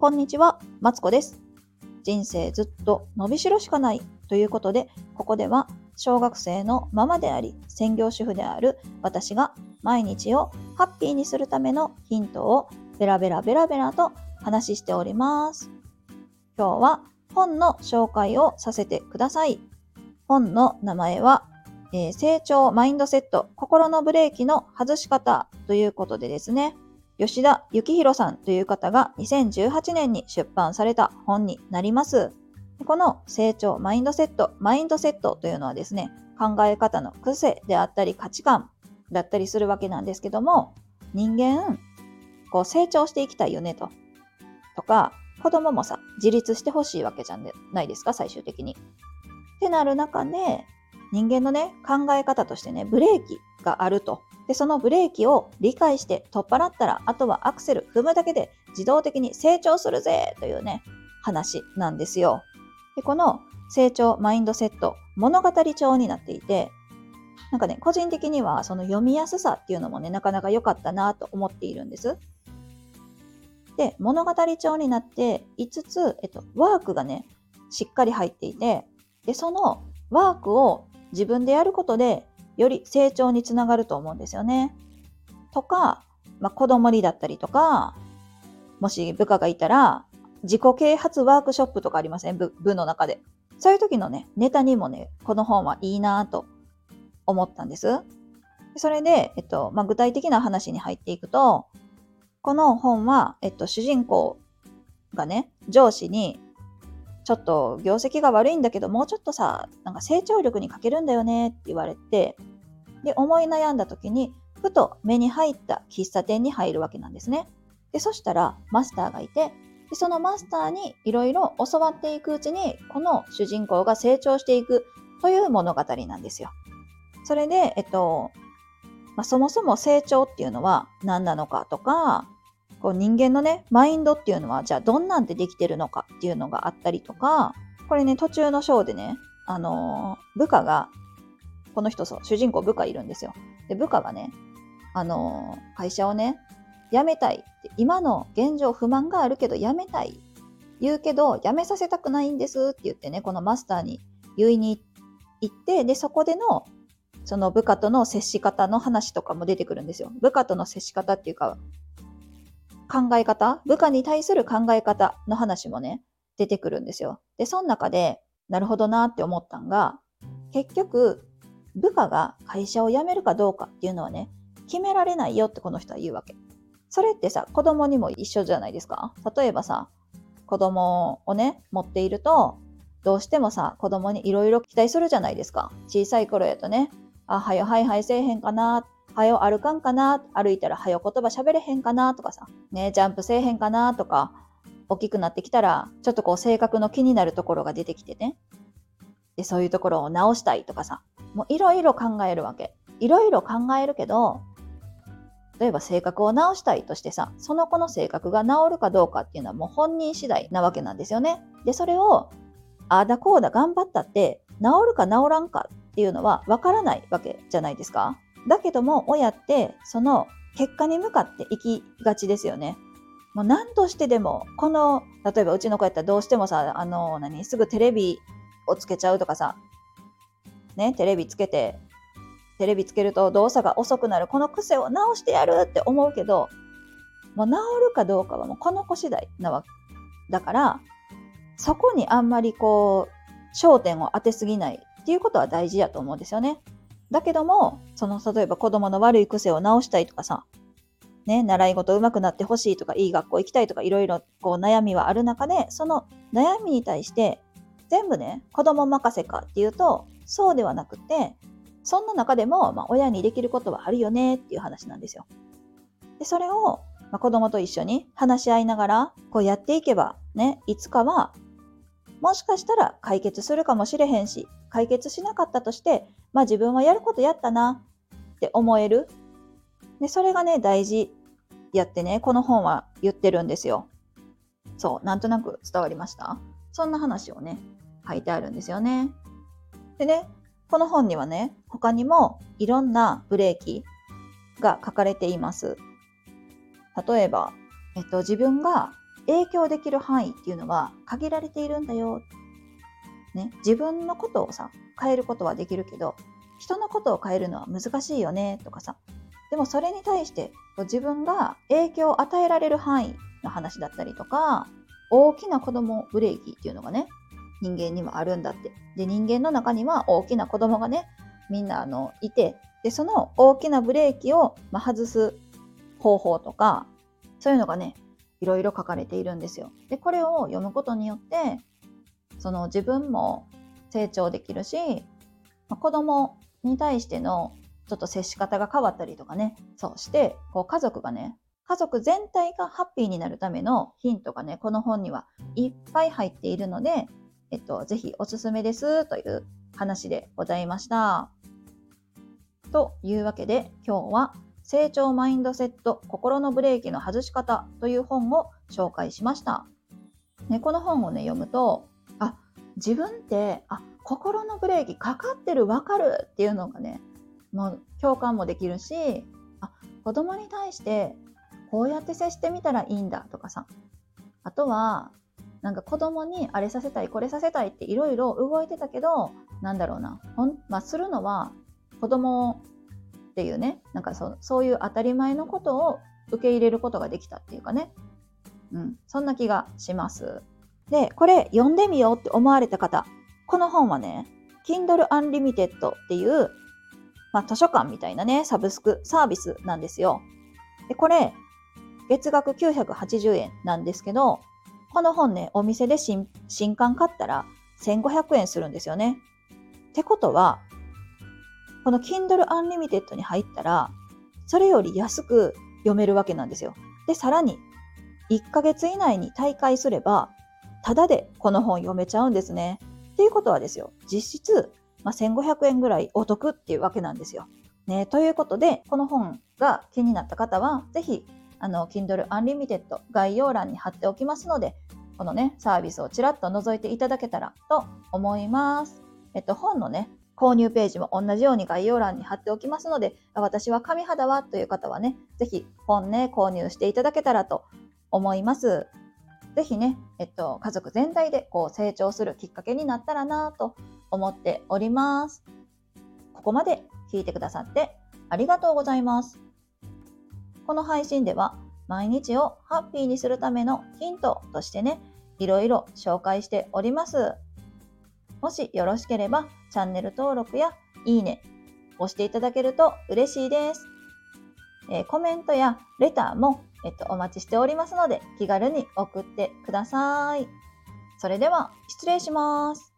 こんにちは、マツコです。人生ずっと伸びしろしかないということで、ここでは小学生のママであり、専業主婦である私が毎日をハッピーにするためのヒントをベラベラベラベラと話しております。今日は本の紹介をさせてください。本の名前は、えー、成長マインドセット心のブレーキの外し方ということでですね、吉田幸宏さんという方が2018年に出版された本になります。この成長マインドセット、マインドセットというのはですね、考え方の癖であったり価値観だったりするわけなんですけども、人間、こう成長していきたいよねと。とか、子供もさ、自立してほしいわけじゃないですか、最終的に。ってなる中で、人間のね、考え方としてね、ブレーキがあるとで、そのブレーキを理解して取っ払ったら、あとはアクセル踏むだけで自動的に成長するぜというね、話なんですよ。で、この成長マインドセット、物語調になっていて、なんかね、個人的にはその読みやすさっていうのもね、なかなか良かったなと思っているんです。で、物語調になって5つ、えっと、ワークがね、しっかり入っていて、で、そのワークを自分でやることでより成長につながると思うんですよね。とか、まあ、子供にだったりとか、もし部下がいたら、自己啓発ワークショップとかありません？部部の中で。そういう時のね、ネタにもね、この本はいいなと思ったんです。それで、えっと、まあ、具体的な話に入っていくと、この本は、えっと、主人公がね、上司に、ちょっと業績が悪いんだけど、もうちょっとさ、なんか成長力に欠けるんだよねって言われて、で、思い悩んだ時に、ふと目に入った喫茶店に入るわけなんですね。で、そしたらマスターがいて、でそのマスターにいろいろ教わっていくうちに、この主人公が成長していくという物語なんですよ。それで、えっと、まあ、そもそも成長っていうのは何なのかとか、こう人間のね、マインドっていうのは、じゃあどんなんでできてるのかっていうのがあったりとか、これね、途中のショーでね、あのー、部下が、この人そう、主人公部下いるんですよ。で、部下がね、あのー、会社をね、辞めたいって、今の現状不満があるけど辞めたい。言うけど、辞めさせたくないんですって言ってね、このマスターに言いに行って、で、そこでの、その部下との接し方の話とかも出てくるんですよ。部下との接し方っていうか、考え方、部下に対する考え方の話もね、出てくるんですよ。で、その中で、なるほどなって思ったんが、結局、部下が会社を辞めるかどうかっていうのはね、決められないよってこの人は言うわけ。それってさ、子供にも一緒じゃないですか。例えばさ、子供をね、持っていると、どうしてもさ、子供にいろいろ期待するじゃないですか。小さい頃やとね、あ、はよ、はいはいせえへんかな、はよ歩かんかな歩いたらはよ言葉喋れへんかなとかさ、ね、ジャンプせえへんかなとか、大きくなってきたら、ちょっとこう性格の気になるところが出てきてね。で、そういうところを直したいとかさ、もういろいろ考えるわけ。いろいろ考えるけど、例えば性格を直したいとしてさ、その子の性格が治るかどうかっていうのはもう本人次第なわけなんですよね。で、それを、ああだこうだ頑張ったって、治るか治らんかっていうのはわからないわけじゃないですか。だけども、親って、その結果に向かっていきがちですよね。もう何としてでも、この、例えばうちの子やったらどうしてもさ、あの、何、すぐテレビをつけちゃうとかさ、ね、テレビつけて、テレビつけると動作が遅くなる、この癖を直してやるって思うけど、もう治るかどうかはもうこの子次第なわけだから、そこにあんまりこう、焦点を当てすぎないっていうことは大事やと思うんですよね。だけども、その、例えば子供の悪い癖を直したいとかさ、ね、習い事上手くなってほしいとか、いい学校行きたいとか、いろいろこう悩みはある中で、その悩みに対して、全部ね、子供任せかっていうと、そうではなくて、そんな中でも、まあ、親にできることはあるよねっていう話なんですよ。で、それを、まあ、子供と一緒に話し合いながら、こうやっていけば、ね、いつかは、もしかしたら解決するかもしれへんし、解決しなかったとして、まあ自分はやることやったなって思える。で、それがね、大事やってね、この本は言ってるんですよ。そう、なんとなく伝わりました？そんな話をね、書いてあるんですよね。でね、この本にはね、他にもいろんなブレーキが書かれています。例えば、えっと、自分が影響できる範囲っていうのは限られているんだよ。ね、自分のことをさ、変えることはできるけど、人のことを変えるのは難しいよねとかさ。でもそれに対して自分が影響を与えられる範囲の話だったりとか、大きな子供ブレーキっていうのがね、人間にはあるんだって。で、人間の中には大きな子供がね、みんなあのいて、で、その大きなブレーキを、ま外す方法とか、そういうのがね、いろいろ書かれているんですよ。で、これを読むことによって、その自分も成長できるし、まあ、子供に対してのちょっと接し方が変わったりとかね、そうして、こう家族がね、家族全体がハッピーになるためのヒントがね、この本にはいっぱい入っているので、えっと、ぜひおすすめですという話でございました。というわけで今日は成長マインドセット心のブレーキの外し方という本を紹介しました。ね、この本をね読むと自分ってあ心のブレーキかかってるわかるっていうのがねもう共感もできるしあ子供に対してこうやって接してみたらいいんだとかさあとはなんか子供にあれさせたいこれさせたいっていろいろ動いてたけどなんだろうなほん、まあ、するのは子供っていうねなんかそそういう当たり前のことを受け入れることができたっていうかね、うん、そんな気がします。でこれ読んでみようって思われた方この本はね Kindle Unlimited っていう、まあ、図書館みたいなねサブスクサービスなんですよ。でこれ月額980円なんですけどこの本ね、お店で新新刊買ったら1500円するんですよね。ってことは、この Kindle Unlimited に入ったら、それより安く読めるわけなんですよ。で、さらに、1ヶ月以内に大会すれば、ただでこの本読めちゃうんですね。っていうことはですよ、実質、まあ、1500円ぐらいお得っていうわけなんですよ。ね、ということで、この本が気になった方は、ぜひあの Kindle Unlimited 概要欄に貼っておきますので、このね、サービスをちらっと覗いていただけたらと思います。えっと、本のね、購入ページも同じように概要欄に貼っておきますので、私は紙肌は？という方はね、ぜひ本ね、購入していただけたらと思います。ぜひね、えっと、家族全体でこう成長するきっかけになったらなと思っております。ここまで聞いてくださってありがとうございます。この配信では毎日をハッピーにするためのヒントとしてね、いろいろ紹介しております。もしよろしければチャンネル登録やいいね押していただけると嬉しいです。えー、コメントやレターも、えっと、お待ちしておりますので気軽に送ってください。それでは失礼します。